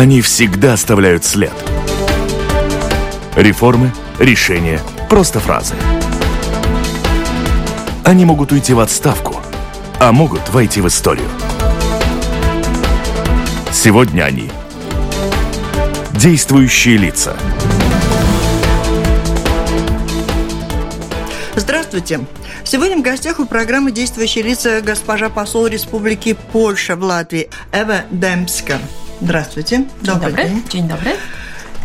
Они всегда оставляют след. Реформы, решения, просто фразы. Они могут уйти в отставку, а могут войти в историю. Сегодня они – действующие лица. Здравствуйте. Сегодня в гостях у программы «Действующие лица» госпожа посол Республики Польша в Латвии Эва Демска. Здравствуйте. Добрый, добрый день. День добрый.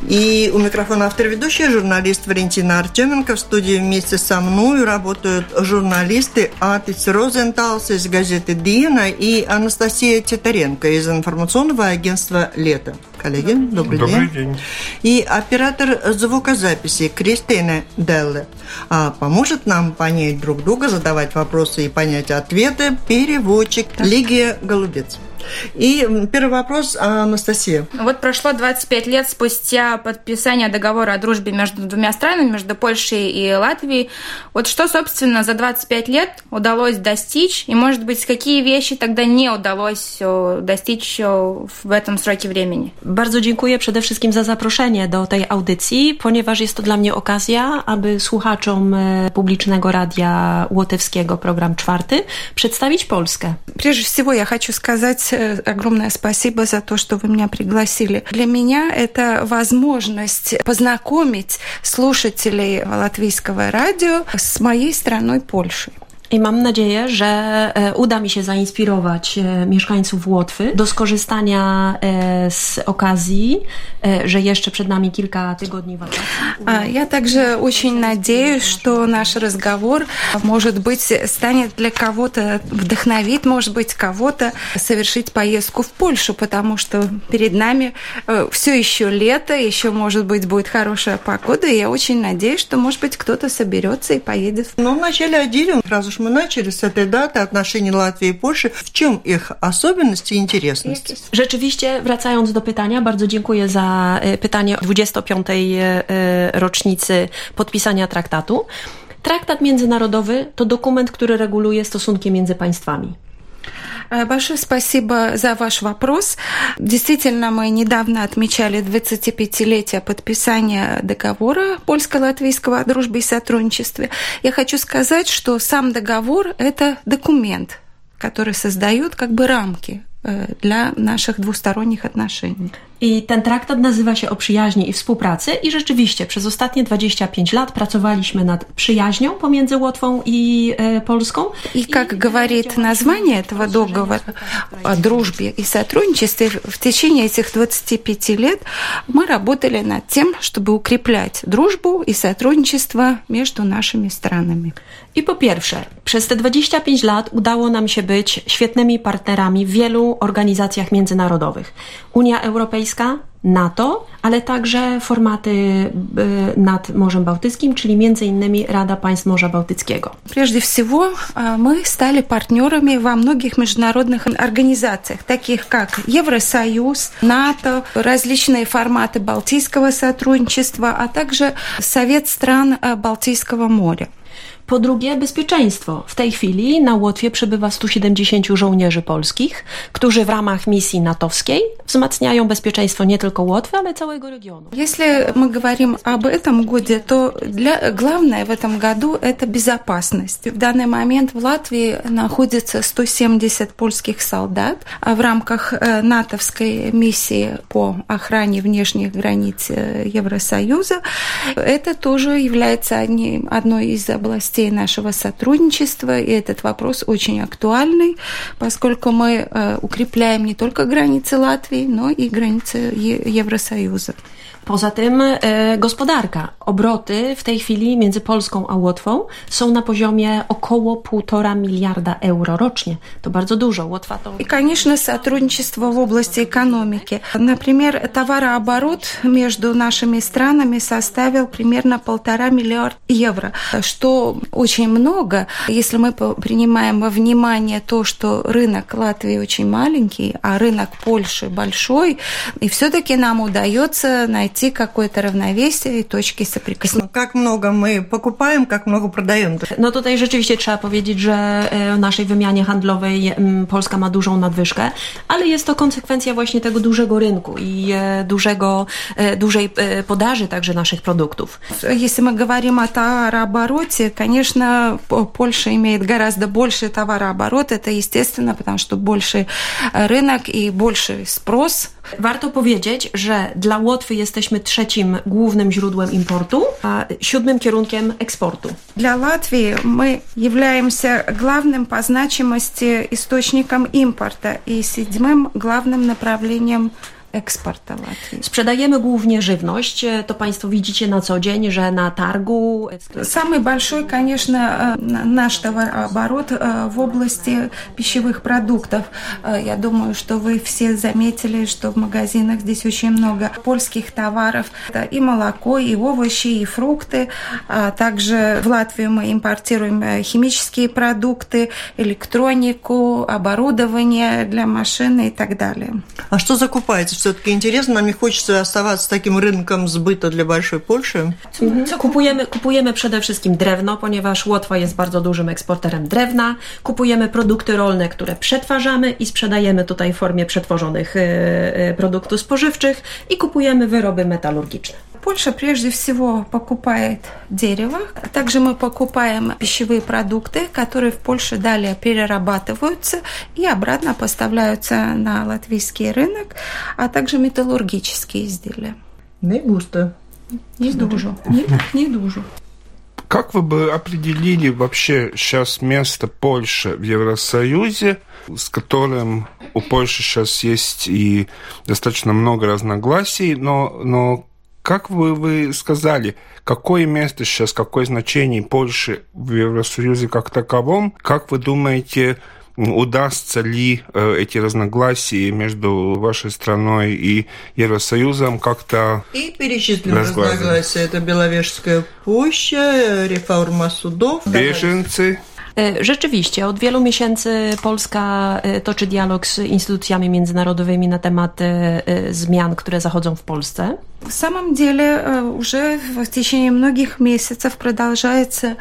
И у микрофона автор ведущая, журналист Валентина Артеменко. В студии вместе со мной работают журналисты Атис Розенталс из газеты «Диена» и Анастасия Титаренко из информационного агентства «Лето». Коллеги, добрый, добрый день. день. И оператор звукозаписи Кристина Делле. А поможет нам понять друг друга, задавать вопросы и понять ответы переводчик Лигия Голубец. И первый вопрос, Анастасия. Вот прошло 25 лет спустя подписания договора о дружбе между двумя странами, между Польшей и Латвией. Вот что, собственно, за 25 лет удалось достичь? И, может быть, какие wieści тогда nie удалось достичь w этом сроке времени? Bardzo dziękuję przede wszystkim za zaproszenie do tej audycji, ponieważ jest to dla mnie okazja, aby słuchaczom publicznego radia łotewskiego, program czwarty, przedstawić Polskę. Прежде всего я хочу сказать огромное спасибо за то, что вы меня пригласили. Для меня это возможность познакомить слушателей латвийского радио с моей страной Польшей. I mam nadzieję, że uda mi się zainspirować mieszkańców Łotwy do skorzystania z okazji, że jeszcze przed nami kilka tygodni wakacji. Я также очень надеюсь, что наш разговор, может быть, станет для кого-то, вдохновит, может быть, кого-то совершить поездку в Польшу, потому что перед нами все еще лето, еще, может быть, будет хорошая погода, и я очень надеюсь, что, может быть, кто-то соберется и поедет. Ну, в начале отделе, раз уж мы начали с этой даты отношений Латвии и Польши. В чем их особенности и интересности? Rzeczywiście, wracając do pytania, bardzo dziękuję za pytanie o 25. rocznicy podpisania traktatu. Traktat międzynarodowy to dokument, który reguluje stosunki między państwami. Большое спасибо за ваш вопрос. Действительно, мы недавно отмечали 25-летие подписания договора польско-латвийского о дружбе и сотрудничестве. Я хочу сказать, что сам договор – это документ, который создает как бы рамки dla naszych dwustoronnych отношений. I ten traktat nazywa się o przyjaźni i współpracy i rzeczywiście przez ostatnie 25 lat pracowaliśmy nad przyjaźnią pomiędzy Łotwą i e, Polską. И, как говорит название этого договора о дружбе и сотрудничестве, в течение этих 25 лет мы работали над тем, чтобы укреплять дружбу и сотрудничество между нашими странами. I po pierwsze, przez te 25 lat udało nam się być świetnymi partnerami w wielu organizacjach międzynarodowych. Unia Europejska, NATO, ale także formaty nad Morzem Bałtyckim, czyli między innymi Rada Państw Morza Bałtyckiego. Прежде всего, мы стали партнерами во многих международных организациях, таких как Евросоюз, НАТО, различные форматы Балтийского сотрудничества, а также Совет стран Балтийского моря. Po drugie, bezpieczeństwo. W tej chwili na Łotwie przebywa 170 żołnierzy polskich, którzy w ramach misji natowskiej wzmacniają bezpieczeństwo nie tylko Łotwy, ale całego regionu. Если мы говорим об этом годе, то для, главное в этом году это безопасность. В данный момент в Латвии находится 170 польских солдат, а в рамках натовской миссии по охране внешних границ Евросоюза это тоже является одной из областей областей нашего сотрудничества, и этот вопрос очень актуальный, поскольку мы укрепляем не только границы Латвии, но и границы Евросоюза. Poza tym e, gospodarka. Obroty w tej chwili między Polską a Łotwą są na poziomie około 1,5 miliarda euro rocznie. To bardzo dużo. Łotwa to... И, конечно, сотрудничество в области экономики. Например, товарооборот между нашими странами составил примерно полтора миллиарда евро, что очень много, если мы принимаем во внимание то, что рынок Латвии очень маленький, а рынок Польши большой, и все-таки нам удается найти найти какое-то равновесие и точки соприкосновения. Как много мы покупаем, как много продаем. No tutaj rzeczywiście trzeba powiedzieć, że w naszej wymianie handlowej Polska ma dużą nadwyżkę, ale jest to konsekwencja właśnie tego dużego rynku i dużego, dużej podaży także naszych produktów. Если мы говорим о товарообороте, конечно, Польша имеет гораздо больше товарооборот. Это естественно, потому что больше рынок и больше спрос. Warto powiedzieć, że dla Łotwy jesteśmy trzecim głównym źródłem importu, a siódmym kierunkiem eksportu. Для Латвии мы являемся главным по значимости источником импорта и седьмым главным направлением Eksporta Latvii. Sprzedajemy głównie żywność. To Państwo widzicie na co dzień, że na targu... Самый большой, конечно, наш товарооборот в области пищевых продуктов. Я думаю, что вы все заметили, что в магазинах здесь очень много польских товаров. Это и молоко, и овощи, и фрукты. Также в Латвию мы импортируем химические продукты, электронику, оборудование для машины и так далее. А что закупаете? все-таки интересно, нам не хочется оставаться таким рынком сбыта для большой Польszy. Co kupujemy? Kupujemy przede wszystkim drewno, ponieważ Łotwa jest bardzo dużym eksporterem drewna. Kupujemy produkty rolne, które przetwarzamy i sprzedajemy tutaj w formie przetworzonych produktów spożywczych i kupujemy wyroby metalurgiczne. Польша прежде всего покупает дерево. Также мы покупаем пищевые продукты, которые в Польше далее перерабатываются и обратно поставляются на латвийский рынок, а также металлургические изделия. Не густо. Не дужу. Не, не дужу. Как вы бы определили вообще сейчас место Польши в Евросоюзе, с которым у Польши сейчас есть и достаточно много разногласий, но, но как вы, вы сказали, какое место сейчас, какое значение Польши в Евросоюзе как таковом? Как вы думаете, удастся ли эти разногласия между вашей страной и Евросоюзом как-то И перечислим разногласия. Это Беловежская пуща, реформа судов. Беженцы. Rzeczywiście, od wielu miesięcy Polska toczy dialog z instytucjami międzynarodowymi na temat zmian, które zachodzą w Polsce. В самом деле уже в течение многих месяцев продолжается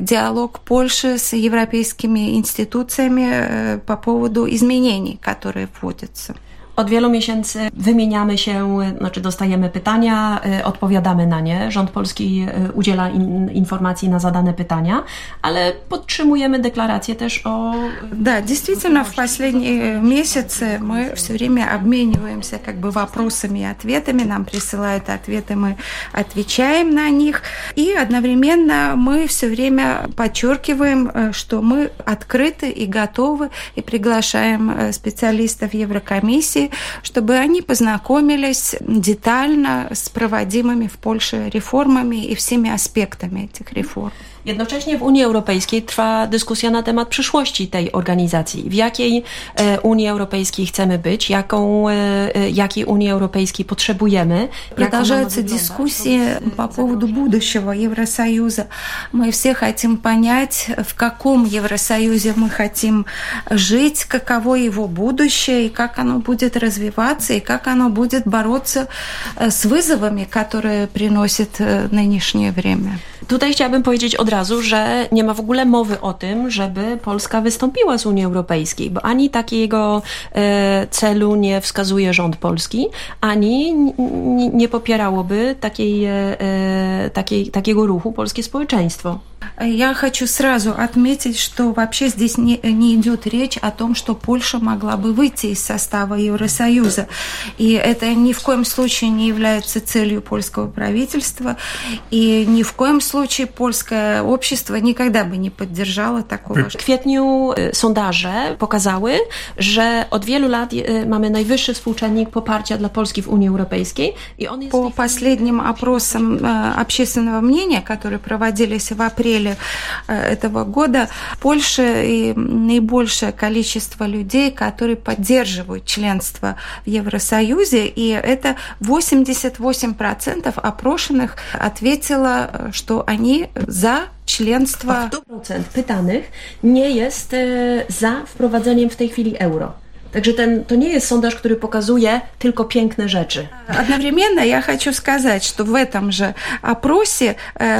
диалог Польши с европейскими институциями по поводу изменений, которые вводятся. Od wielu miesięcy wymieniamy się, znaczy dostajemy pytania, odpowiadamy na nie. Rząd polski udziela in, informacji na zadane pytania, ale podtrzymujemy deklarację też o... Да, действительно, в последние месяцы мы все время обмениваемся как бы вопросами и ответами. Нам присылают ответы, мы отвечаем на них. И одновременно мы все время подчеркиваем, что мы открыты и готовы, и приглашаем специалистов Еврокомиссии чтобы они познакомились детально с проводимыми в Польше реформами и всеми аспектами этих реформ. Jednocześnie w Unii Europejskiej trwa dyskusja na temat przyszłości tej organizacji. W jakiej Unii Europejskiej chcemy być, jaką, jakiej Unii Europejskiej potrzebujemy. Продолжаются дискуссии по поводу будущего Евросоюза. Мы все хотим понять, в каком Евросоюзе мы хотим жить, каково его будущее, и как оно будет развиваться, и как оно будет бороться с вызовами, которые приносит нынешнее время. Tutaj chciałabym powiedzieć od razu, że nie ma w ogóle mowy o tym, żeby Polska wystąpiła z Unii Europejskiej, bo ani takiego e, celu nie wskazuje rząd polski, ani nie popierałoby takiej, e, takiej, takiego ruchu polskie społeczeństwo. Я хочу сразу отметить, что вообще здесь не, не идет речь о том, что Польша могла бы выйти из состава Евросоюза. И это ни в коем случае не является целью польского правительства. И ни в коем случае польское общество никогда бы не поддержало такого. W kwietniu sondaże pokazały, że od wielu lat mamy najwyższy współczynnik poparcia dla Polski w Unii Europejskiej. I on jest По последним опросам общественного мнения, которые проводились в апреле апреле этого года Польша и наибольшее количество людей, которые поддерживают членство в Евросоюзе, и это 88% опрошенных ответило, что они за членство. 100% pytanych nie jest za wprowadzeniem w tej chwili euro. Także ten, to nie jest sondaż, który pokazuje tylko piękne rzeczy. Одновременно я хочу сказать, что в этом же опросе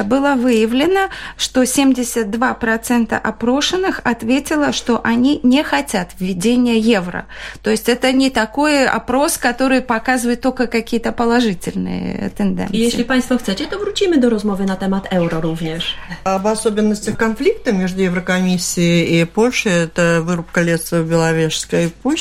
было выявлено, что 72% опрошенных ответило, что они не хотят введения евро. То есть это не такой опрос, который показывает только какие-то положительные тенденции. I jeśli Państwo chcecie, to wrócimy do rozmowy na temat euro również. Об особенностях конфликта между Еврокомиссией и Польшей это вырубка леса в Беловежской пуще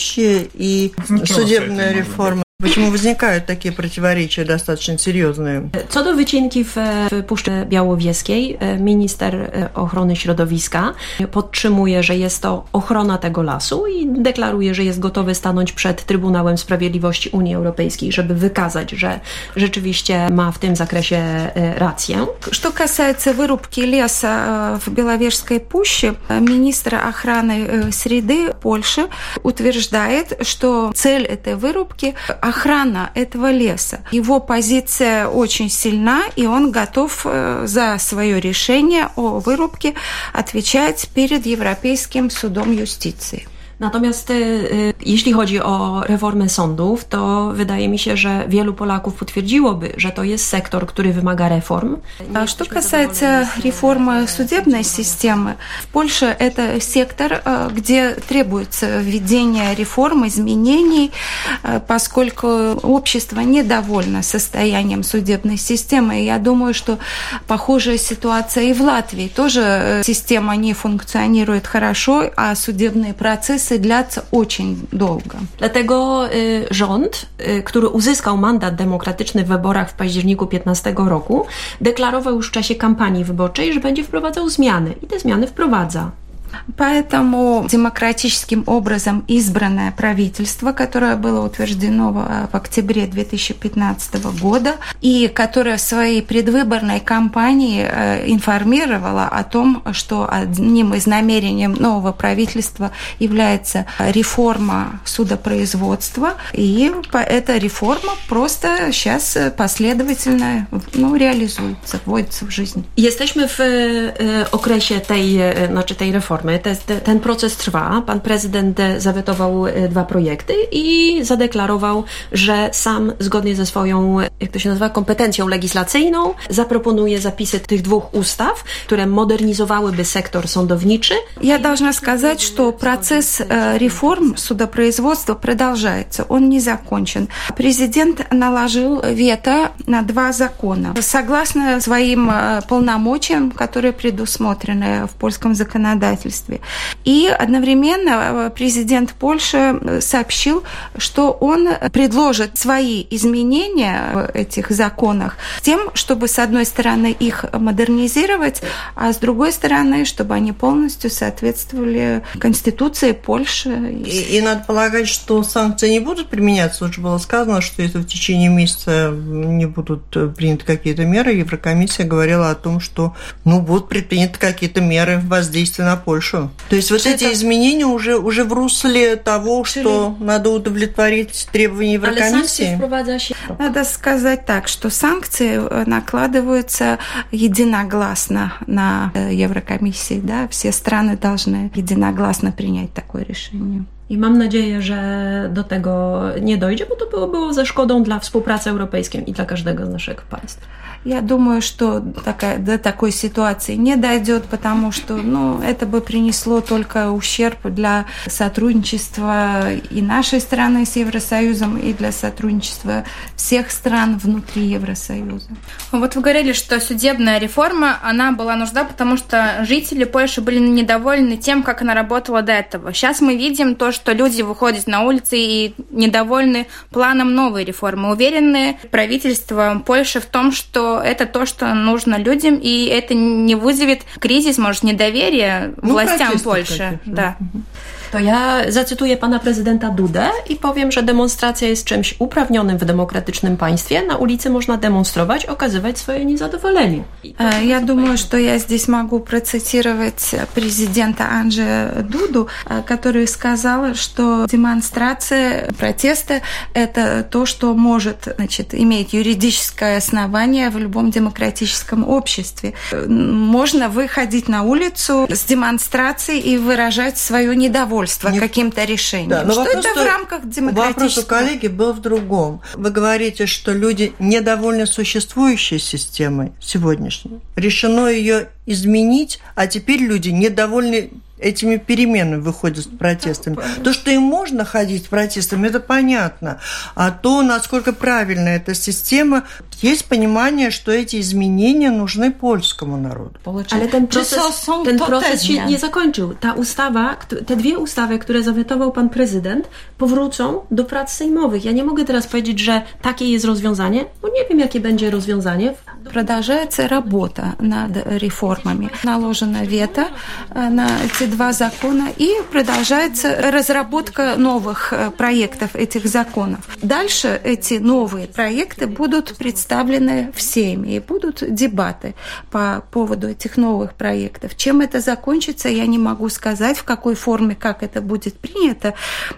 и судебная реформа. Почему возникают такие противоречия достаточно серьезные? Co do wycinki w, w Puszczy Białowieskiej, minister ochrony środowiska podtrzymuje, że jest to ochrona tego lasu i deklaruje, że jest gotowy stanąć przed Trybunałem Sprawiedliwości Unii Europejskiej, żeby wykazać, że rzeczywiście ma w tym zakresie rację. Что касается вырубки леса в Беловежской пуще, министр охраны среды Польши утверждает, что цель этой вырубки охрана этого леса. Его позиция очень сильна, и он готов за свое решение о вырубке отвечать перед Европейским судом юстиции. Natomiast jeśli chodzi o reformę sądów, to wydaje mi się, że wielu Polaków potwierdziłoby, że to jest sektor, który wymaga reform. А что касается реформы судебной системы, в Польше это сектор, где требуется введение реформ, изменений, поскольку общество недовольно состоянием судебной системы. И я думаю, что похожая ситуация и в Латвии. Тоже система не функционирует хорошо, а судебные процессы длятся очень долго. Dlatego y, rząd, y, który uzyskał mandat demokratyczny w wyborach w październiku 15 roku, deklarował już w czasie kampanii wyborczej, że będzie wprowadzał zmiany i te zmiany wprowadza. Поэтому демократическим образом избранное правительство, которое было утверждено в октябре 2015 года и которое в своей предвыборной кампании информировало о том, что одним из намерений нового правительства является реформа судопроизводства, и эта реформа просто сейчас последовательно ну, реализуется, вводится в жизнь. Jesteśmy w okresie tej, znaczy tej reformy. Te, ten proces trwa. Pan prezydent zawetował dwa projekty i zadeklarował, że sam zgodnie ze swoją, jak to się nazywa, kompetencją legislacyjną zaproponuje zapisy tych dwóch ustaw, które modernizowałyby sektor sądowniczy. Я должна сказать, что процесс реформ судопроизводства продолжается, он не закончен. Президент наложил вето на два закона. Согласно своим полномочиям, которые предусмотрены в польском законодательстве. И одновременно президент Польши сообщил, что он предложит свои изменения в этих законах тем, чтобы, с одной стороны, их модернизировать, а с другой стороны, чтобы они полностью соответствовали Конституции Польши. И, и надо полагать, что санкции не будут применяться. Уже было сказано, что если в течение месяца не будут приняты какие-то меры, Еврокомиссия говорила о том, что ну, будут предприняты какие-то меры воздействия на Польшу. То есть вот эти изменения уже, уже в русле того, что надо удовлетворить требования Еврокомиссии. Надо сказать так, что санкции накладываются единогласно на Еврокомиссии. Да? Все страны должны единогласно принять такое решение. I mam nadzieję, że do tego nie dojdzie, bo to było, było ze szkodą dla współpracy europejskiej i dla każdego z naszych państw. Я думаю, что такая, до такой ситуации не дойдет, потому что ну, это бы принесло только ущерб для сотрудничества и нашей страны с Евросоюзом, и для сотрудничества всех стран внутри Евросоюза. Вот вы говорили, что судебная реформа, она была нужна, потому что жители Польши были недовольны тем, как она работала до этого. Сейчас мы видим то, что люди выходят на улицы и недовольны планом новой реформы. Уверены правительство Польши в том, что это то, что нужно людям, и это не вызовет кризис, может, недоверия ну, властям Польши. Да. To ja zacytuję pana prezydenta Dudę i powiem, że demonstracja jest czymś uprawnionym w demokratycznym państwie. Na ulicy można demonstrować, okazywać swoje niezadowolenie. Я думаю, что я здесь могу процитировать президента Анджи Дуду, который сказал, что демонстрация, протесты – это то, что может значит, иметь юридическое основание в любом демократическом обществе. Можно выходить на улицу с демонстрацией и выражать свое недовольство недовольство Не... каким-то решением. Да, но что вопрос, это в рамках демократического... Вопрос у коллеги был в другом. Вы говорите, что люди недовольны существующей системой сегодняшней. Решено ее изменить, а теперь люди недовольны этими переменами выходят с протестами. То, что им можно ходить с протестами, это понятно. А то, насколько правильна эта система, есть понимание, что эти изменения нужны польskiemu narodu. Ale ten proces, ten proces się nie zakończył. Ta ustawa, te dwie ustawy, które zawetował pan prezydent, powrócą do prac sejmowych. Ja nie mogę teraz powiedzieć, że takie jest rozwiązanie, bo nie wiem, jakie będzie rozwiązanie. Продолжается работа над реформами. Наложено вето на эти два закона и продолжается разработка новых проектов этих законов. Дальше эти новые проекты будут представлены всеми и будут дебаты по поводу этих новых проектов. Чем это закончится, я не могу сказать, в какой форме, как это будет принято,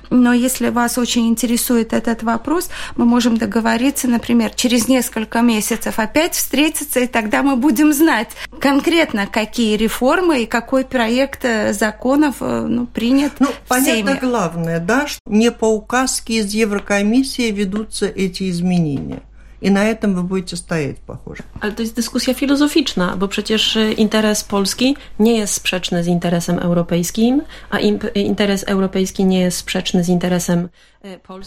но если вас очень интересует этот вопрос, мы можем договориться, например, через несколько месяцев опять встретиться, и тогда мы будем знать конкретно, какие реформы и какой проект законов ну, принят ну, понятно всеми. главное, да, что не по указке из Еврокомиссии ведутся эти изменения. I na этом вы будете стоять, похоже. Ale to jest dyskusja filozoficzna, bo przecież interes polski nie jest sprzeczny z interesem europejskim, a interes europejski nie jest sprzeczny z interesem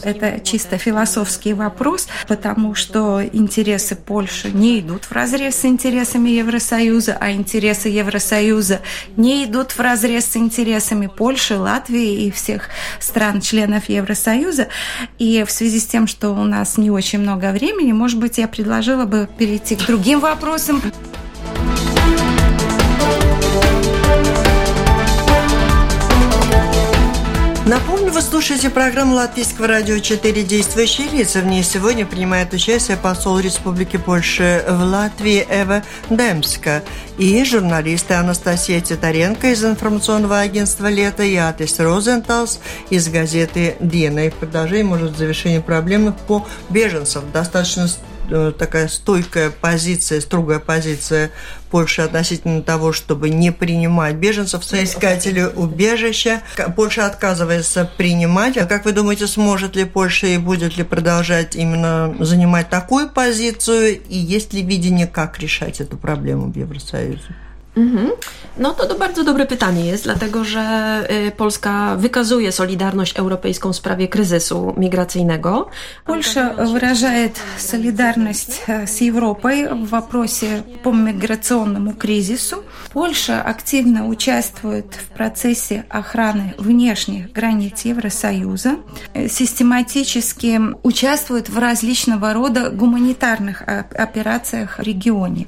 Это чисто философский вопрос, потому что интересы Польши не идут в разрез с интересами Евросоюза, а интересы Евросоюза не идут в разрез с интересами Польши, Латвии и всех стран-членов Евросоюза. И в связи с тем, что у нас не очень много времени, может быть, я предложила бы перейти к другим вопросам. Напомню, вы слушаете программу Латвийского радио «Четыре действующие лица». В ней сегодня принимает участие посол Республики Польши в Латвии Эва Демска и журналисты Анастасия Титаренко из информационного агентства «Лето» и Атис Розенталс из газеты «Дина». И в продолжении, может, завершение проблемы по беженцам. Достаточно такая стойкая позиция, строгая позиция Польши относительно того, чтобы не принимать беженцев, соискателей убежища. Польша отказывается принимать. А как вы думаете, сможет ли Польша и будет ли продолжать именно занимать такую позицию? И есть ли видение, как решать эту проблему в Евросоюзе? Mhm. No to, to bardzo dobre pytanie jest, dlatego że Polska wykazuje solidarność europejską w sprawie kryzysu migracyjnego. Польша выражает солидарность с Европой в вопросе по миграционному кризису. Польша активно участвует в процессе охраны внешних границ Евросоюза, систематически участвует в различного рода гуманитарных операциях в регионе.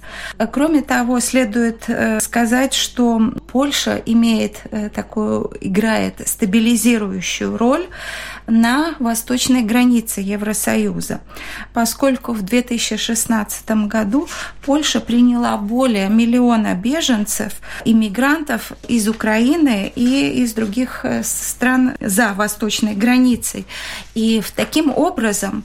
Кроме того, следует сказать, что Польша имеет такую, играет стабилизирующую роль на восточной границе Евросоюза, поскольку в 2016 году Польша приняла более миллиона беженцев, иммигрантов из Украины и из других стран за восточной границей. И таким образом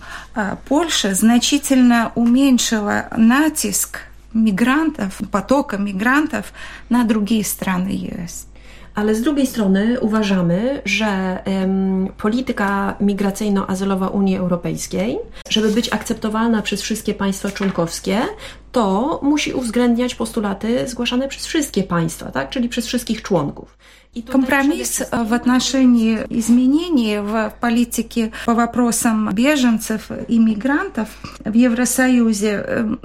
Польша значительно уменьшила натиск migrantów, potoka migrantów na drugiej strony jest. Ale z drugiej strony uważamy, że polityka migracyjno-azylowa Unii Europejskiej, żeby być akceptowalna przez wszystkie państwa członkowskie, to musi uwzględniać postulaty zgłaszane przez wszystkie państwa, tak? czyli przez wszystkich członków. Компромисс в отношении изменений в политике по вопросам беженцев и мигрантов в Евросоюзе.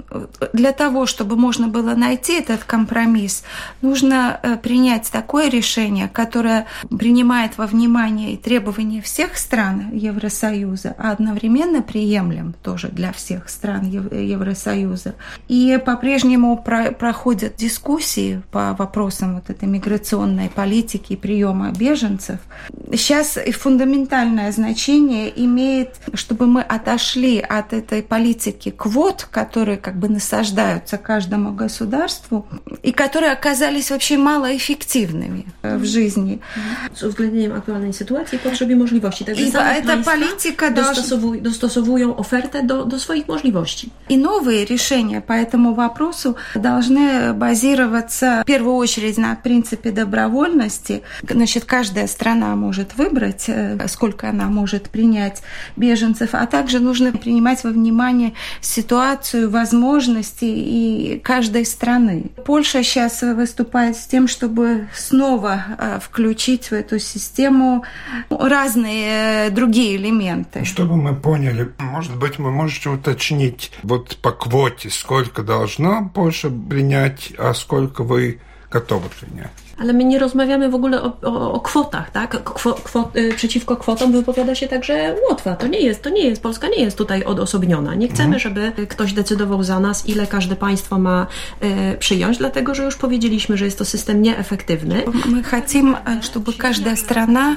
Для того, чтобы можно было найти этот компромисс, нужно принять такое решение, которое принимает во внимание требования всех стран Евросоюза, а одновременно приемлем тоже для всех стран Евросоюза. И по-прежнему проходят дискуссии по вопросам вот этой миграционной политики, политики приема беженцев. Сейчас фундаментальное значение имеет, чтобы мы отошли от этой политики квот, которые как бы насаждаются каждому государству, и которые оказались вообще малоэффективными в жизни. Z uwzględnieniem aktualnej sytuacji i potrzeby możliwości. Także I эта политика dostosowują, dostosowują ofertę do, do swoich możliwości. И новые решения по этому вопросу должны базироваться в первую очередь на принципе добровольности. Значит, каждая страна может выбрать, э, сколько она может принять беженцев, а также нужно принимать во внимание ситуацию, возможности и каждой страны. Польша сейчас выступает с тем, чтобы снова э, включить в эту систему разные другие элементы. Чтобы мы поняли, может быть, вы можете уточнить вот по квоте, сколько должна Польша принять, а сколько вы готовы принять? Ale my nie rozmawiamy w ogóle o, o, o kwotach, tak? Kwo, kwot, y, przeciwko kwotom wypowiada się także Łotwa. To nie jest, to nie jest, Polska nie jest tutaj odosobniona. Nie chcemy, mhm. żeby ktoś decydował za nas, ile każde państwo ma y, przyjąć, dlatego, że już powiedzieliśmy, że jest to system nieefektywny. My chcemy, żeby każda strona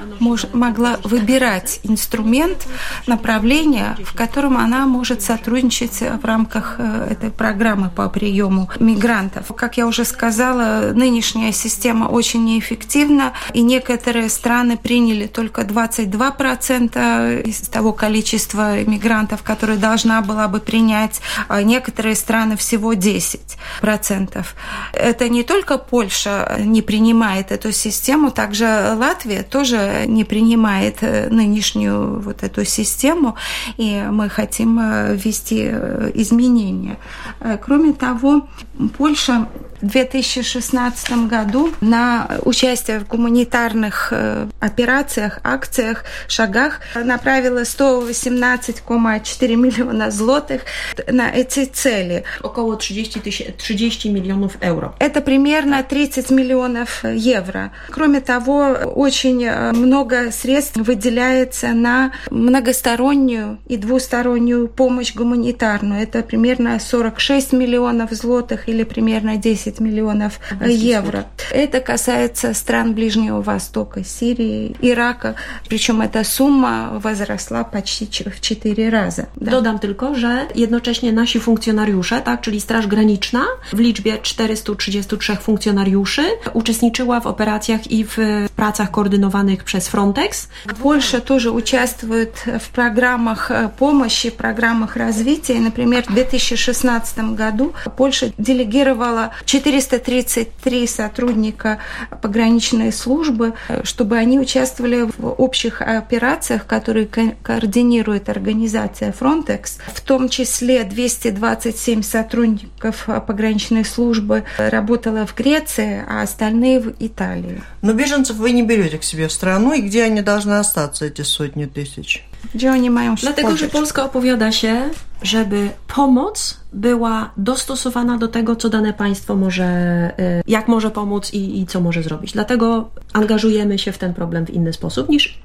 mogła wybierać instrument, направление, w którym ona może сотрудничать w ramach tej programy po przyjęciu migrantów. Jak ja już сказала, нынешняя система очень неэффективно, и некоторые страны приняли только 22% из того количества мигрантов, которые должна была бы принять, а некоторые страны всего 10%. Это не только Польша не принимает эту систему, также Латвия тоже не принимает э, нынешнюю вот эту систему, и мы хотим э, ввести э, изменения. Кроме того, Польша 2016 году на участие в гуманитарных э, операциях, акциях, шагах направила 118,4 миллиона злотых на эти цели. Около 30, тысяч, 30 миллионов евро. Это примерно 30 миллионов евро. Кроме того, очень э, много средств выделяется на многостороннюю и двустороннюю помощь гуманитарную. Это примерно 46 миллионов злотых или примерно 10 миллионов евро. Это касается стран Ближнего Востока, Сирии, Ирака. Причем эта сумма возросла почти в 4 раза. Да. Dodam tylko, że jednocześnie nasi funkcjonariusze, tak, czyli Straż Graniczna w liczbie 433 funkcjonariuszy uczestniczyła w operacjach i w pracach koordynowanych przez Frontex. Польша тоже участвует в программах помощи, программах развития. Например, в 2016 году Польша делегировала 433 сотрудника пограничной службы, чтобы они участвовали в общих операциях, которые ко координирует организация Frontex. В том числе 227 сотрудников пограничной службы работало в Греции, а остальные в Италии. Но беженцев вы не берете к себе в страну, и где они должны остаться, эти sotnie tysięcy? Gdzie oni mają się Dlatego, że Polska opowiada się, żeby pomoc była dostosowana do tego, co dane państwo może, y, jak może pomóc i, i co może zrobić. Dlatego angażujemy się w ten problem w inny sposób niż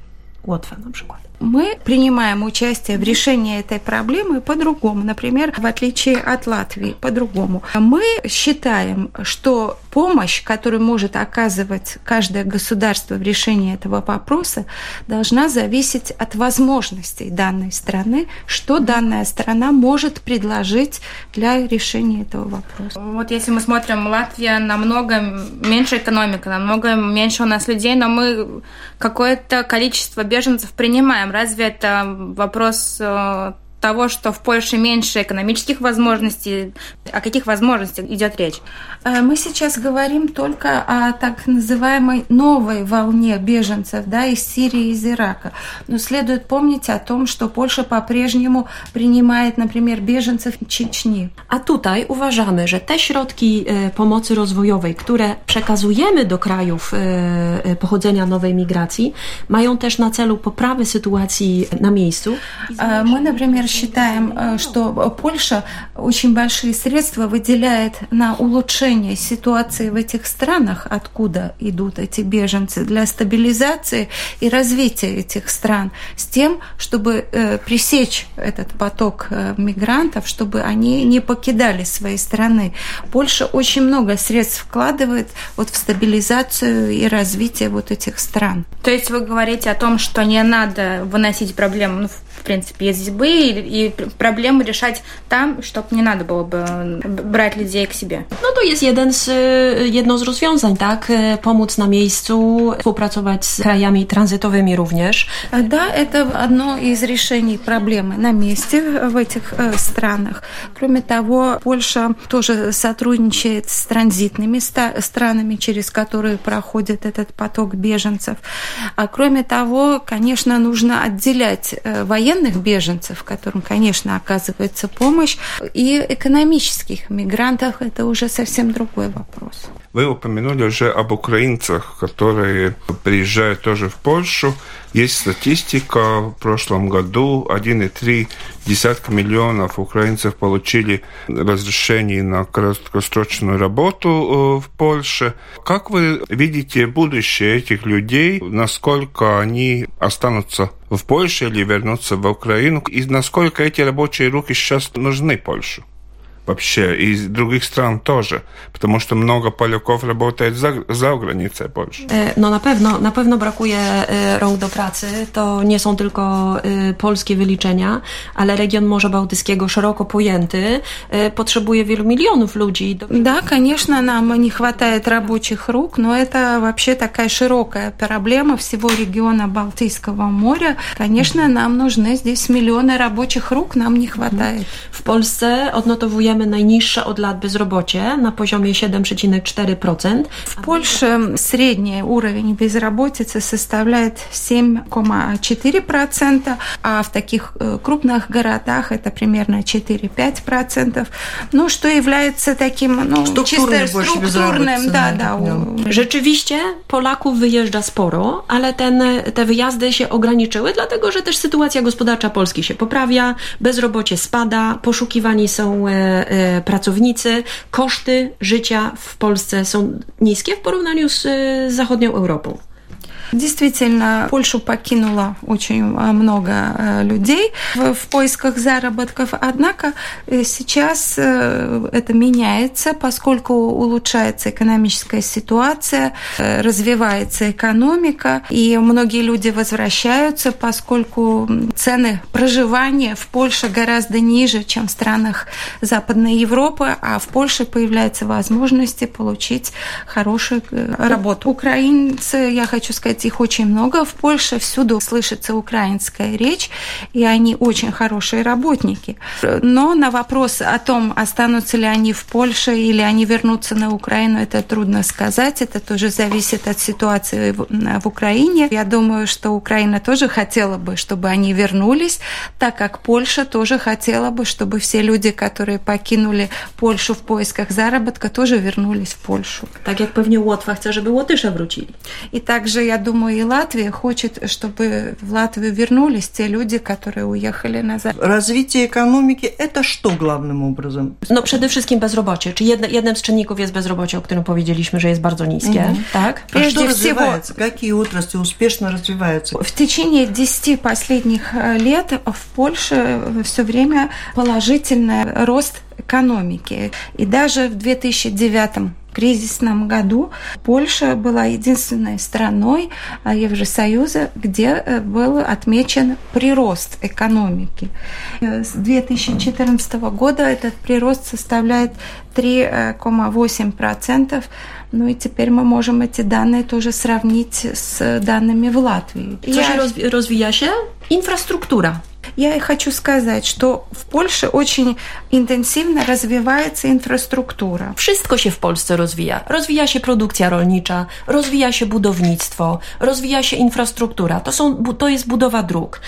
Łotwa na przykład. Мы принимаем участие в решении этой проблемы по-другому. Например, в отличие от Латвии, по-другому. Мы считаем, что помощь, которую может оказывать каждое государство в решении этого вопроса, должна зависеть от возможностей данной страны, что данная страна может предложить для решения этого вопроса. Вот если мы смотрим, Латвия намного меньше экономика, намного меньше у нас людей, но мы какое-то количество беженцев принимаем. Разве это вопрос э, того, что в Польше меньше экономических возможностей. О каких возможностях идет речь? Э, мы сейчас говорим только о так называемой новой волне беженцев да, из Сирии и из Ирака. Но следует помнить о том, что Польша по-прежнему принимает, например, беженцев Чечни. A tutaj uważamy, że te środki pomocy rozwojowej, które przekazujemy do krajów pochodzenia nowej migracji, mają też na celu poprawę sytuacji na miejscu. Мы, например, считаем, э, что Польша очень большие средства выделяет на улучшение ситуации в этих странах, откуда идут эти беженцы, для стабилизации и развития этих стран, с тем, чтобы э, пресечь этот поток э, мигрантов, чтобы они не покидали свои страны. Польша очень много средств вкладывает вот в стабилизацию и развитие вот этих стран. То есть вы говорите о том, что не надо выносить проблему, ну, в принципе, из избы и проблемы решать там, чтобы не надо было бы брать людей к себе. No to jest jeden z, jedno z rozwiązań, tak? Pomóc na miejscu, współpracować z krajami tranzytowymi również. Да, это одно из решений проблемы на месте в этих странах. Кроме того, Польша тоже сотрудничает с транзитными странами, через которые проходит этот поток беженцев. А кроме того, конечно, нужно отделять военных беженцев, которым, конечно, оказывается помощь, и экономических мигрантов. Это уже совсем другой вопрос. Вы упомянули уже об украинцах, которые приезжают тоже в Польшу. Есть статистика. В прошлом году 1,3 десятка миллионов украинцев получили разрешение на краткосрочную работу э, в Польше. Как вы видите будущее этих людей? Насколько они останутся в Польше или вернутся в Украину? И насколько эти рабочие руки сейчас нужны Польше? Вообще, и из других стран тоже, потому что много Polaków работает za, za granicą Polski. No na pewno, na pewno brakuje rąk do pracy. To nie są tylko polskie wyliczenia, ale region Morza Bałtyckiego szeroko pojęty potrzebuje wielu milionów ludzi. Да, конечно, нам не хватает рабочих рук, но это вообще такая широкая проблема всего региона Балтийского моря. Конечно, нам нужны здесь миллионы рабочих рук, нам не хватает. W Polsce odnotowujemy mamy najniższe od lat bezrobocie na poziomie 7,4%. В Польше средний уровень безработицы составляет 7,4%, а в таких крупных городах это примерно 4-5%. Ну, что является таким, ну, чисто структурным, да, да. Rzeczywiście Polaków wyjeżdża sporo, ale ten, te wyjazdy się ograniczyły, dlatego że też sytuacja gospodarcza Polski się poprawia, bezrobocie spada, poszukiwani są E, pracownicy, koszty życia w Polsce są niskie w porównaniu z zachodnią Europą. Действительно, Польшу покинуло очень много людей в поисках заработков, однако сейчас это меняется, поскольку улучшается экономическая ситуация, развивается экономика, и многие люди возвращаются, поскольку цены проживания в Польше гораздо ниже, чем в странах Западной Европы, а в Польше появляются возможности получить хорошую работу. Украинцы, я хочу сказать, сказать, их очень много. В Польше всюду слышится украинская речь, и они очень хорошие работники. Но на вопрос о том, останутся ли они в Польше или они вернутся на Украину, это трудно сказать. Это тоже зависит от ситуации в Украине. Я думаю, что Украина тоже хотела бы, чтобы они вернулись, так как Польша тоже хотела бы, чтобы все люди, которые покинули Польшу в поисках заработка, тоже вернулись в Польшу. Так jak pewnie Łotwa chce, żeby Łotysze wrócili. И также, я думаю, и Латвия хочет, чтобы в Латвию вернулись те люди, которые уехали назад. Развитие экономики – это что главным образом? No przede wszystkim bezrobocie. Czy jedne, jednym z czynników jest bezrobocie, o którym powiedzieliśmy, że jest bardzo niskie, mm -hmm. tak? А что развивается? Какие отрасли успешно развиваются? В течение 10 последних лет в Польше все время положительный рост экономики. И даже в 2009 кризисном году Польша была единственной страной Евросоюза, где был отмечен прирост экономики. С 2014 года этот прирост составляет 3,8%. Ну и теперь мы можем эти данные тоже сравнить с данными в Латвии. Co się rozwija się? Infrastruktura. Я и хочу сказать, что w Polsce очень intensywnie развивается infrastruktura. Wszystko się w Polsce rozwija. Rozwija się produkcja rolnicza, rozwija się budownictwo, rozwija się infrastruktura. To, są, to jest budowa dróg.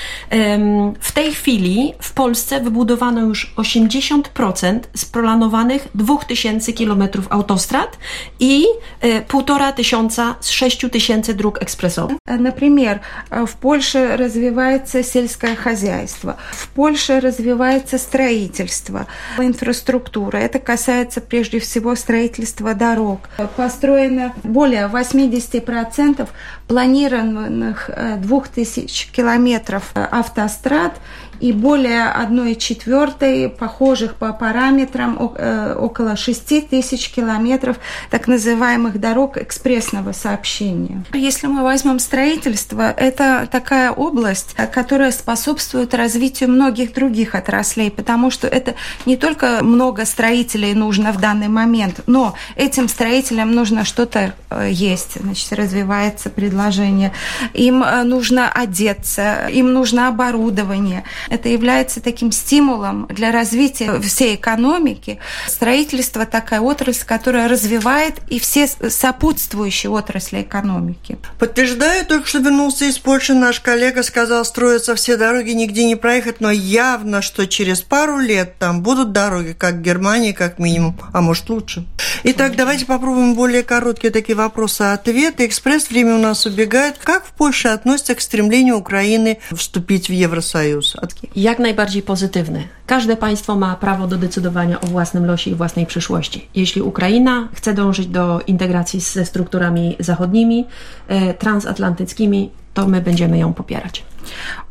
W tej chwili w Polsce wybudowano już 80% z planowanych 2000 km autostrad i 1,5 tysiąca z 6 tysięcy dróg ekspresowych. Например, в Польше развивается сельское хозяйство Хозяйства. В Польше развивается строительство, инфраструктура. Это касается прежде всего строительства дорог. Построено более 80% планированных 2000 километров автострад и более одной четвертой похожих по параметрам около 6 тысяч километров так называемых дорог экспрессного сообщения. Если мы возьмем строительство, это такая область, которая способствует развитию развитию многих других отраслей, потому что это не только много строителей нужно в данный момент, но этим строителям нужно что-то э, есть, значит, развивается предложение, им э, нужно одеться, им нужно оборудование. Это является таким стимулом для развития всей экономики. Строительство такая отрасль, которая развивает и все сопутствующие отрасли экономики. Подтверждаю, только что вернулся из Польши наш коллега сказал, строятся все дороги, нигде не проехать, но явно, что через пару лет там будут дороги, как в Германии, как минимум, а может лучше. Итак, давайте попробуем более короткие такие вопросы-ответы. Экспресс, время у нас убегает. Как в Польше относятся к стремлению Украины wstąpić w Евросоюз? Jak najbardziej pozytywny. Każde państwo ma prawo do decydowania o własnym losie i własnej przyszłości. Jeśli Ukraina chce dążyć do integracji ze strukturami zachodnimi, e, transatlantyckimi, to my będziemy ją popierać.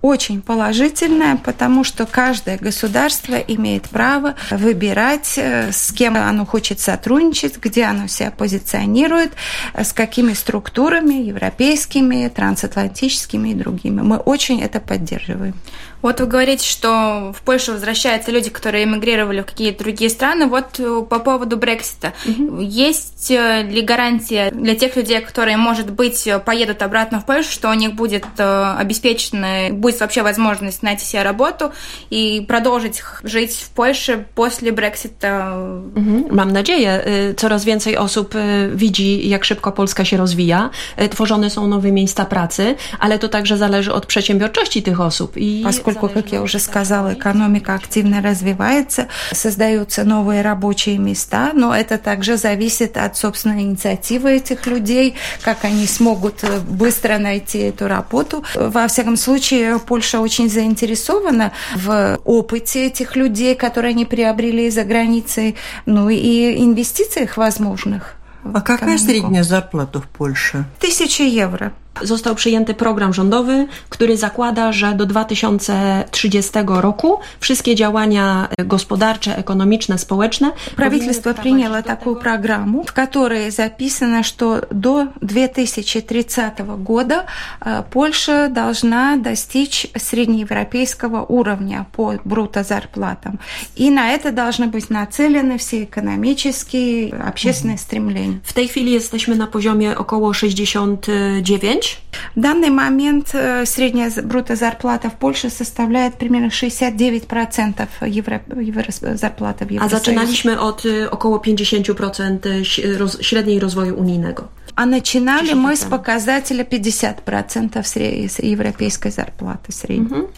Очень положительная, потому что каждое государство имеет право выбирать, э, с кем оно хочет сотрудничать, где оно себя позиционирует, э, с какими структурами, европейскими, трансатлантическими и другими. Мы очень это поддерживаем. Вот вы говорите, что в Польшу возвращаются люди, которые эмигрировали в какие-то другие страны. Вот э, по поводу Брексита. Угу. Есть ли гарантия для тех людей, которые, может быть, поедут обратно в Польшу, что у них будет обеспечена, будет вообще возможность найти себе работу и продолжить жить в Польше после Brexita? Mam nadzieję. Coraz więcej osób widzi, jak szybko Polska się rozwija. Tworzone są nowe miejsca pracy, ale to także zależy od przedsiębiorczości tych osób. I поскольку, как я уже сказала, экономика активно развивается, создаются новые рабочие места, но это также зависит от собственной инициативы этих людей, как они смогут э, быстро найти эту работу. Во всяком случае, Польша очень заинтересована в опыте этих людей, которые они приобрели за границей, ну и инвестициях возможных. А какая средняя зарплата в Польше? Тысяча евро. Został przyjęty program rządowy, który zakłada, że do 2030 roku wszystkie działania gospodarcze, ekonomiczne, społeczne. Правительство приняло такую программу, в которой записано, что до 2030 года Польша должна достичь среднеевропейского уровня по брутто-зарплатам. И на это должны быть нацелены все экономические, общественные стремления. W tej chwili jesteśmy na poziomie około 69 в данный момент э, средняя брутто-зарплата в Польше составляет примерно 69% евро, евро, зарплаты в Евросоюзе. А zaczynaliśmy od około 50% średniej rozwoju unijnego. А начинали мы с показателя 50% европейской зарплаты средней. Угу.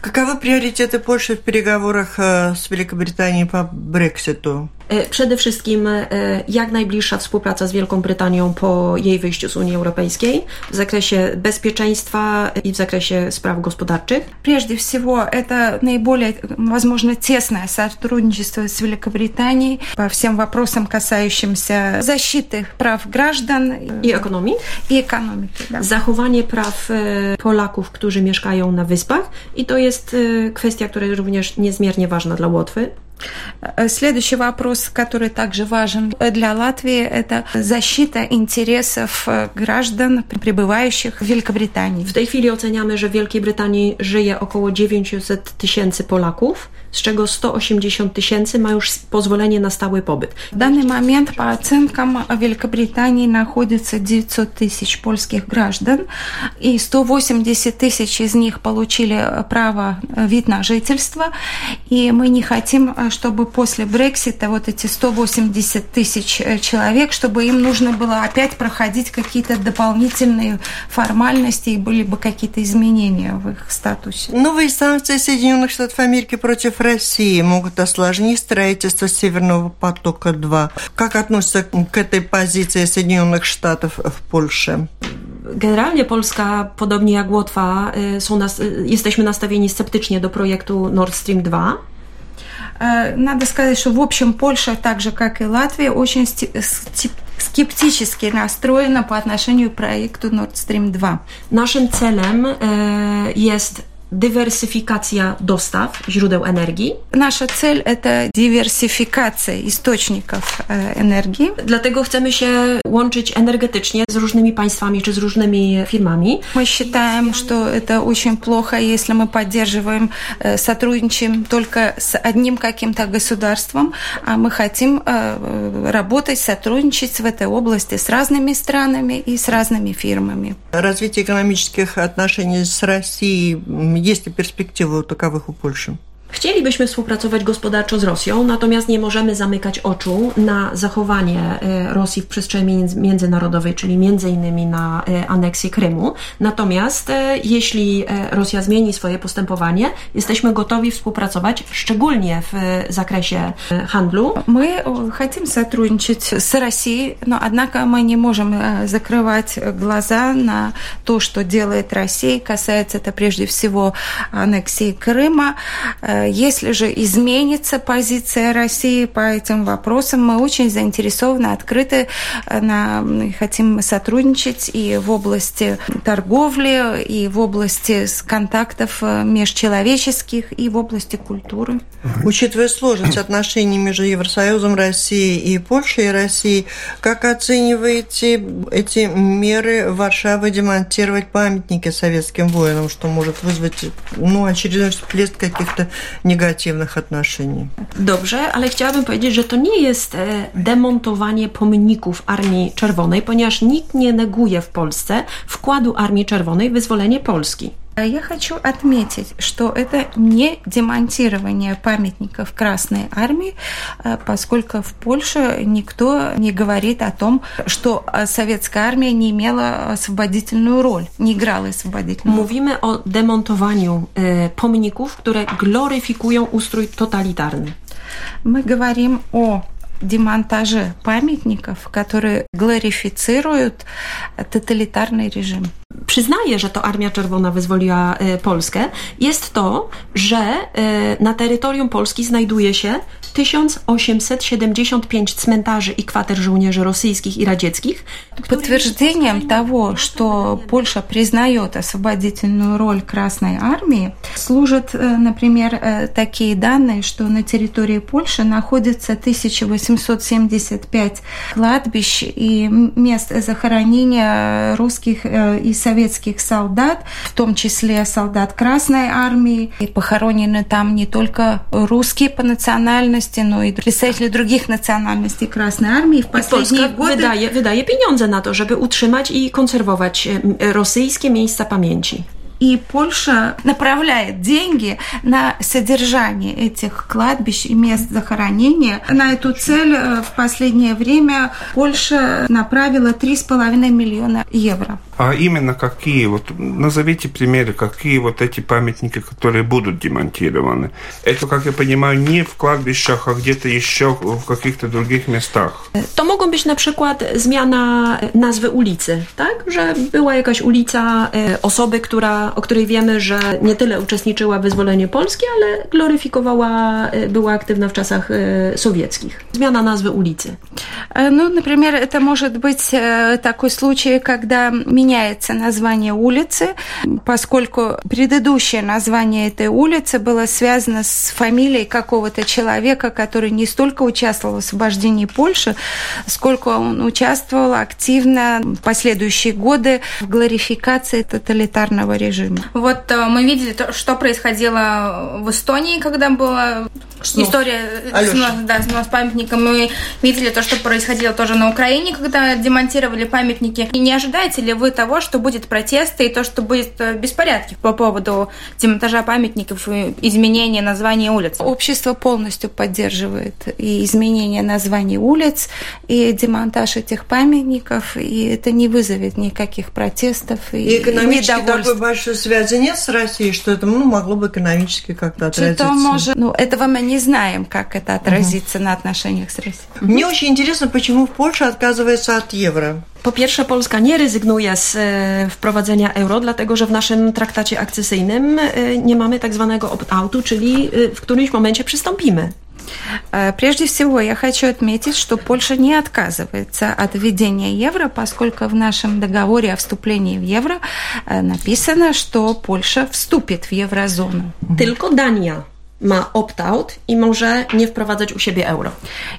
Каковы приоритеты Польши в переговорах э, с Великобританией по Брекситу? Przede wszystkim jak najbliższa współpraca z Wielką Brytanią po jej wyjściu z Unii Europejskiej w zakresie bezpieczeństwa i w zakresie spraw gospodarczych. Прежде всего, это наиболее, возможно, тесное сотрудничество с Великобританией по всем вопросам, касающимся защиты прав граждан i ekonomii. I ekonomiki. Да. Zachowanie praw Polaków, którzy mieszkają na wyspach i to jest kwestia, która jest również niezmiernie ważna dla Łotwy. Следующий вопрос, который также важен для Латвии, это защита интересов граждан, пребывающих в Великобритании. W tej chwili oceniamy, że w Wielkiej Brytanii żyje około 900 tysięcy Polaków, z czego 180 tysięcy ma już pozwolenie na stały pobyt. В данный момент, по оценкам, в Великобритании находится 900 тысяч польских граждан, и 180 тысяч из них получили право вид на жительство, и мы не хотим чтобы после Брексита вот эти 180 тысяч э, человек, чтобы им нужно было опять проходить какие-то дополнительные формальности и были бы какие-то изменения в их статусе. Новые санкции Соединенных Штатов Америки против России могут осложнить строительство Северного потока-2. Как относится к этой позиции Соединенных Штатов в Польше? Generalnie Polska, podobnie jak Łotwa, są nas, jesteśmy nastawieni sceptycznie do projektu Nord Stream 2. Надо сказать, что в общем Польша, так же как и Латвия, очень скептически настроена по отношению к проекту Nord Stream 2. Naszym celem jest dywersyfikacja dostaw źródeł energii. Наша цель – это диверсификация источников э, энергии. Dlatego chcemy się łączyć energetycznie z różnymi państwami czy z różnymi firmami. Мы считаем, что это очень плохо, если мы поддерживаем, э, сотрудничаем только с одним каким-то государством, а мы хотим э, работать, сотрудничать в этой области с разными странами и с разными фирмами. Развитие экономических отношений с Россией, есть ли перспективы у таковых у Польши? Chcielibyśmy współpracować gospodarczo z Rosją, natomiast nie możemy zamykać oczu na zachowanie e, Rosji w przestrzeni między- międzynarodowej, czyli między innymi na e, aneksję Krymu. Natomiast e, jeśli e, Rosja zmieni swoje postępowanie, jesteśmy gotowi współpracować, szczególnie w e, zakresie e, handlu. Мы э, хотим сотрудничать с Россией, но однако мы не можем э, закрывать глаза на то, что делает Россия. Касается это прежде всего аннексии Крыма. Если же изменится позиция России по этим вопросам, мы очень заинтересованы, открыты, э, на, хотим сотрудничать и в области торговли, и в области контактов э, межчеловеческих, и в области культуры. Учитывая сложность отношений между Евросоюзом, Россией и Польшей и Россией, как оцениваете эти меры Варшавы демонтировать памятники советским воинам, что может вызвать ну, очередной всплеск каких-то негативных отношений? Dobrze, ale chciałabym powiedzieć, że to nie jest e, demontowanie pomników Armii Czerwonej, ponieważ nikt nie neguje w Polsce wkładu Armii Czerwonej w wyzwolenie Polski. А Я хочу отметить, что это не демонтирование памятников Красной Армии, э, поскольку в Польше никто не говорит о том, что советская армия не имела освободительную роль, не играла освободительную роль. Mówimy o demontowaniu e, pomników, które gloryfikują ustrój totalitarny. Мы говорим о демонтаже памятников, которые глорифицируют тоталитарный режим. Przyznaję, że to Armia Czerwona wyzwoliła e, Polskę, jest to, że e, na terytorium Polski znajduje się 1875 cmentarzy i kwater żołnierzy rosyjskich i radzieckich, Подтверждением того, что Польша признает освободительную роль Красной Армии, служат, э, например, э, такие данные, что на территории Польши находится 1875 кладбищ и мест захоронения русских э, и советских солдат, в том числе солдат Красной Армии. И похоронены там не только русские по национальности, но и представители других национальностей Красной Армии. В I последние годы wydaje, wydaje pieniądze na to, żeby utrzymać i konserwować rosyjskie miejsca pamięci. И Польша направляет деньги на содержание этих кладбищ и мест захоронения. На эту цель э, в последнее время Польша направила 3,5 миллиона евро. А именно какие, вот назовите примеры, какие вот эти памятники, которые будут демонтированы. Это, как я понимаю, не в кладбищах, а где-то еще в каких-то других местах. To mogą być na przykład zmiana e, nazwy ulicy, tak? Że była jakaś ulica e, osoby, która, o której wiemy, że nie tyle uczestniczyła w wyzwoleniu Polski, ale gloryfikowała, e, była aktywna w czasach e, sowieckich. Zmiana nazwy ulicy. Э, Ну, например, это может быть э, такой случай, когда меняется название улицы, поскольку предыдущее название этой улицы было связано с фамилией какого-то человека, который не столько участвовал в освобождении Польши, сколько он участвовал активно в последующие годы в глорификации тоталитарного режима. Вот э, мы видели, то, что происходило в Эстонии, когда была Снос. история э, снос, да, снос памятника. Мы видели то, что происходило тоже на Украине, когда демонтировали памятники. И не ожидаете ли вы того, что будет протесты и то, что будет э, беспорядки по поводу демонтажа памятников и изменения названия улиц? Общество полностью поддерживает и изменение названий улиц, и демонтаж этих памятников, и это не вызовет никаких протестов и, И экономически такой большой связи нет с Россией, что это ну, могло бы экономически как-то отразиться. Что может, ну, этого мы не знаем, как это отразится на отношениях с Россией. Мне очень интересно, почему Польша отказывается от евро. Po pierwsze, Polska nie rezygnuje z e, wprowadzenia euro, dlatego że w naszym traktacie akcesyjnym e, nie mamy tak zwanego opt-outu, czyli e, w którymś momencie przystąpimy. Прежде всего, я хочу отметить, что Польша не отказывается от введения евро, поскольку в нашем договоре о вступлении в евро написано, что Польша вступит в еврозону. Tylko Dania ma opt-out i może nie wprowadzać u siebie euro.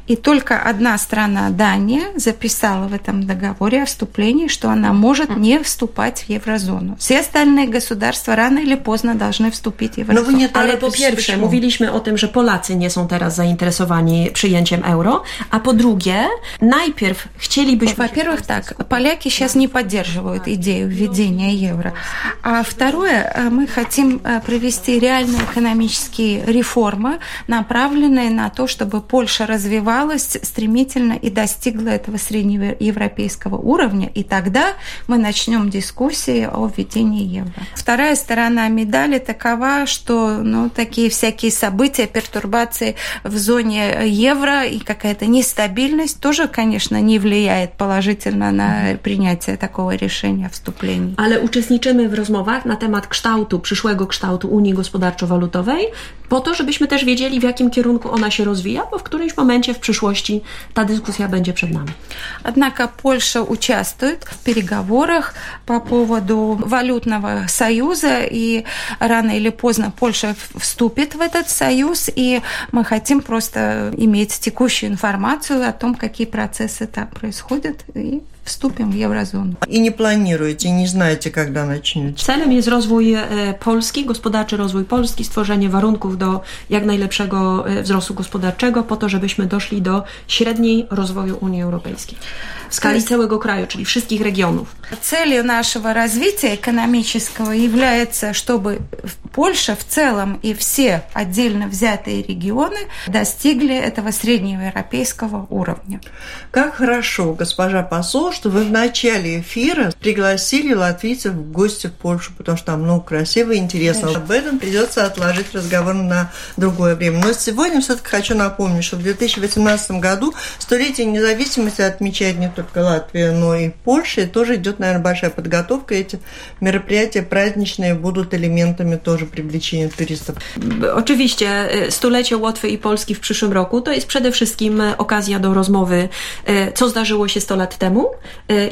И только одна страна, Дания, записала в этом договоре о вступлении, что она может не вступать в еврозону. Все остальные государства rano или поздно должны wstąpić w No wy eurozonę. nie Ale po tolerują pierwsze, się. mówiliśmy o tym, że Polacy nie są teraz zainteresowani przyjęciem euro, a po drugie, najpierw chcielibyśmy... Во-первых, так, поляки сейчас не поддерживают идею введения евро. А второе, э, мы хотим э, провести реальные экономические реформы, направленные на то, чтобы Польша развивалась стремительно и достигла этого среднеевропейского уровня, и тогда мы начнем дискуссии о введении евро. Вторая сторона медали такова, что ну, такие всякие события, пертурбации в зоне евро и какая-то нестабильность тоже, конечно, не влияет положительно на принятие такого решения о вступлении. Ale uczestniczymy w rozmowach na temat kształtu, przyszłego kształtu Unii Gospodarczo-Walutowej, po to, żebyśmy też wiedzieli, w jakim kierunku ona się rozwija, bo w którymś momencie w przyszłości ta dyskusja będzie przed nami. Однако Польша участвует в переговорах по поводу валютного союза, и рано или поздно Польша в- вступит в этот союз, и мы хотим просто иметь текущую информацию о том, какие процессы там происходят, и вступим в еврозону. И не планируете, не знаете, когда начнете. Celem jest rozwój e, Polski, gospodarczy rozwój Polski, stworzenie warunków do jak najlepszego e, wzrostu gospodarczego, po to, żebyśmy doszli do średniej rozwoju Unii Europejskiej. W skali całego kraju, czyli wszystkich regionów. Целью нашего развития экономического является, чтобы в- Польша в целом и все отдельно взятые регионы достигли этого среднеевропейского уровня. Как хорошо, госпожа посол, что вы в начале эфира пригласили латвийцев в гости в Польшу, потому что там много красиво и интересно. Об этом придется отложить разговор на другое время. Но сегодня все-таки хочу напомнить, что в 2018 году столетие независимости отмечает не только Латвия, но и Польша. И тоже идет, наверное, большая подготовка. Эти мероприятия праздничные будут элементами тоже привлечения туристов. Oczywiście stulecie Łotwy i Polski w przyszłym roku to jest przede wszystkim e, okazja do rozmowy, e, co zdarzyło się 100 lat temu,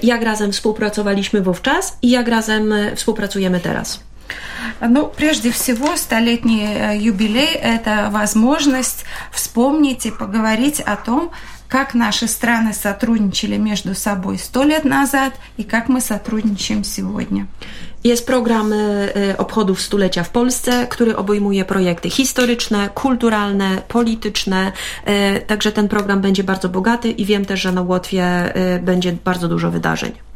jak razem współpracowaliśmy wówczas i jak razem e, współpracujemy teraz. Ну, прежде всего, столетний э, юбилей – это возможность вспомнить и поговорить о том, как наши страны сотрудничали между собой сто лет назад и как мы сотрудничаем сегодня. Jest program e, e, obchodów stulecia w Polsce, który obejmuje projekty historyczne, kulturalne, polityczne. E, Także ten program będzie bardzo bogaty i wiem też, że na Łotwie będzie bardzo dużo wydarzeń.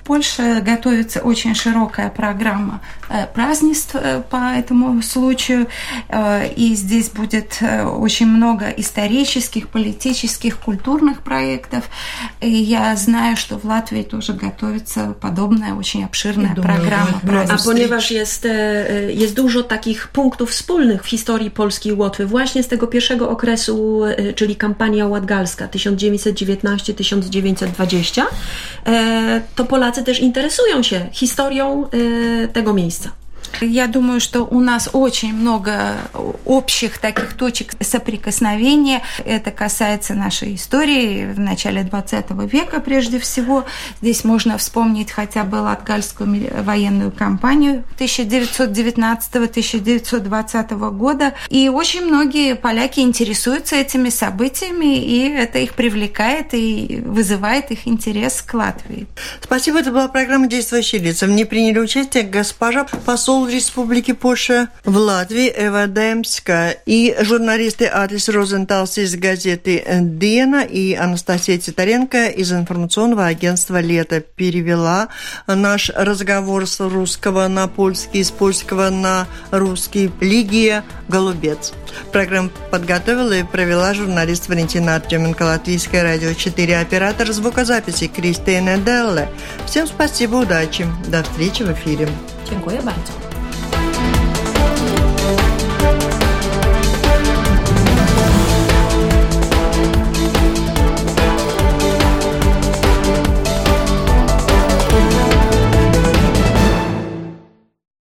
В Польше готовится очень широкая программа э, празднеств э, по этому случаю, э, и здесь будет очень много исторических, политических, культурных проектов. И я знаю, что в Латвии тоже готовится подобная очень обширная думаю, программа много A празднеств. ponieważ jest, e, jest dużo takich punktów wspólnych w historii Polski i Łotwy, właśnie z tego pierwszego okresu, e, czyli kampania łatgalska 1919-1920, e, to Polacy też interesują się historią e, tego miejsca. Я думаю, что у нас очень много общих таких точек соприкосновения. Это касается нашей истории в начале 20 века прежде всего. Здесь можно вспомнить хотя бы латгальскую военную кампанию 1919-1920 года. И очень многие поляки интересуются этими событиями, и это их привлекает и вызывает их интерес к Латвии. Спасибо, это была программа «Действующие лица». В ней приняли участие госпожа Республики Польша в Латвии Эва Демска и журналисты Атлис Розенталс из газеты «Дена» и Анастасия Титаренко из информационного агентства «Лето» перевела наш разговор с русского на польский, с польского на русский Лигия Голубец. Программу подготовила и провела журналист Валентина Артеменко, Латвийское радио 4, оператор звукозаписи Кристина Делле. Всем спасибо, удачи. До встречи в эфире. Dziękuję bardzo.